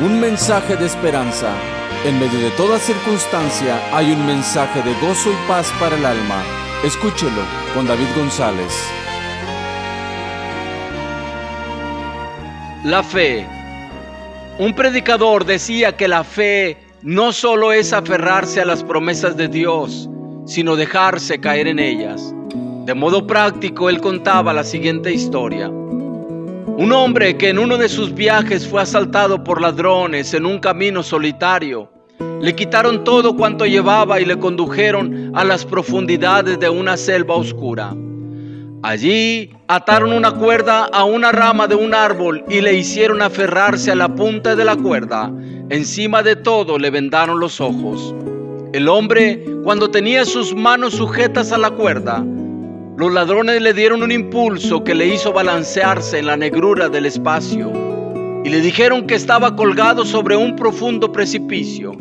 un mensaje de esperanza. En medio de toda circunstancia hay un mensaje de gozo y paz para el alma. Escúchelo con David González. La fe. Un predicador decía que la fe no solo es aferrarse a las promesas de Dios, sino dejarse caer en ellas. De modo práctico, él contaba la siguiente historia. Un hombre que en uno de sus viajes fue asaltado por ladrones en un camino solitario. Le quitaron todo cuanto llevaba y le condujeron a las profundidades de una selva oscura. Allí ataron una cuerda a una rama de un árbol y le hicieron aferrarse a la punta de la cuerda. Encima de todo le vendaron los ojos. El hombre, cuando tenía sus manos sujetas a la cuerda, los ladrones le dieron un impulso que le hizo balancearse en la negrura del espacio y le dijeron que estaba colgado sobre un profundo precipicio,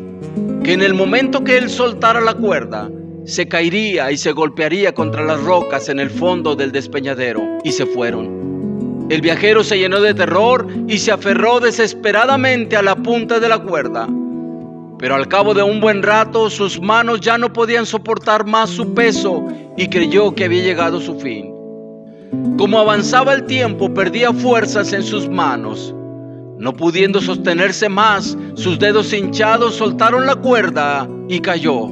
que en el momento que él soltara la cuerda, se caería y se golpearía contra las rocas en el fondo del despeñadero y se fueron. El viajero se llenó de terror y se aferró desesperadamente a la punta de la cuerda. Pero al cabo de un buen rato sus manos ya no podían soportar más su peso y creyó que había llegado su fin. Como avanzaba el tiempo perdía fuerzas en sus manos. No pudiendo sostenerse más, sus dedos hinchados soltaron la cuerda y cayó.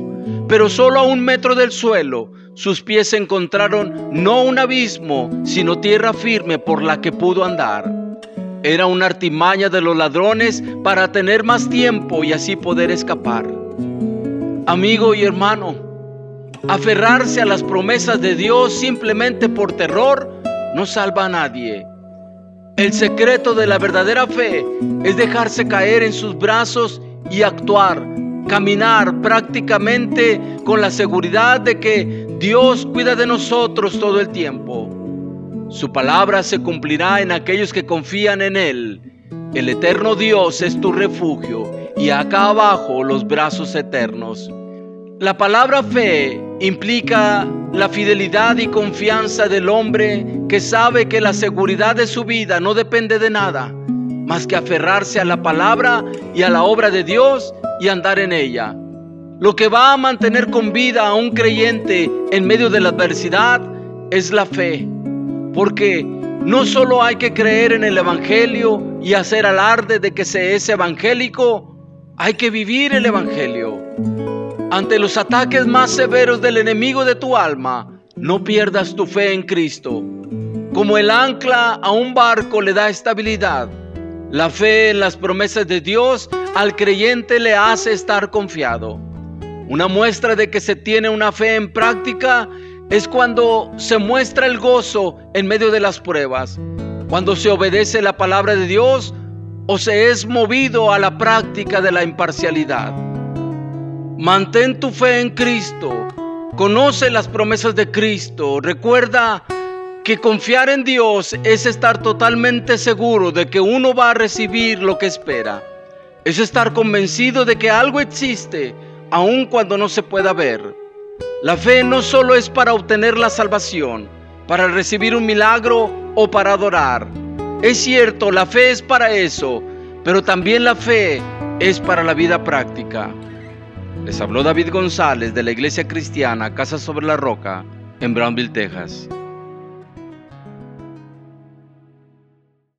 Pero solo a un metro del suelo, sus pies encontraron no un abismo, sino tierra firme por la que pudo andar. Era una artimaña de los ladrones para tener más tiempo y así poder escapar. Amigo y hermano, aferrarse a las promesas de Dios simplemente por terror no salva a nadie. El secreto de la verdadera fe es dejarse caer en sus brazos y actuar, caminar prácticamente con la seguridad de que Dios cuida de nosotros todo el tiempo. Su palabra se cumplirá en aquellos que confían en Él. El eterno Dios es tu refugio y acá abajo los brazos eternos. La palabra fe implica la fidelidad y confianza del hombre que sabe que la seguridad de su vida no depende de nada, más que aferrarse a la palabra y a la obra de Dios y andar en ella. Lo que va a mantener con vida a un creyente en medio de la adversidad es la fe. Porque no solo hay que creer en el Evangelio y hacer alarde de que se es evangélico, hay que vivir el Evangelio. Ante los ataques más severos del enemigo de tu alma, no pierdas tu fe en Cristo. Como el ancla a un barco le da estabilidad, la fe en las promesas de Dios al creyente le hace estar confiado. Una muestra de que se tiene una fe en práctica es cuando se muestra el gozo en medio de las pruebas, cuando se obedece la palabra de Dios o se es movido a la práctica de la imparcialidad. Mantén tu fe en Cristo, conoce las promesas de Cristo, recuerda que confiar en Dios es estar totalmente seguro de que uno va a recibir lo que espera. Es estar convencido de que algo existe, aun cuando no se pueda ver. La fe no solo es para obtener la salvación, para recibir un milagro o para adorar. Es cierto, la fe es para eso, pero también la fe es para la vida práctica. Les habló David González de la Iglesia Cristiana Casa sobre la Roca en Brownville, Texas.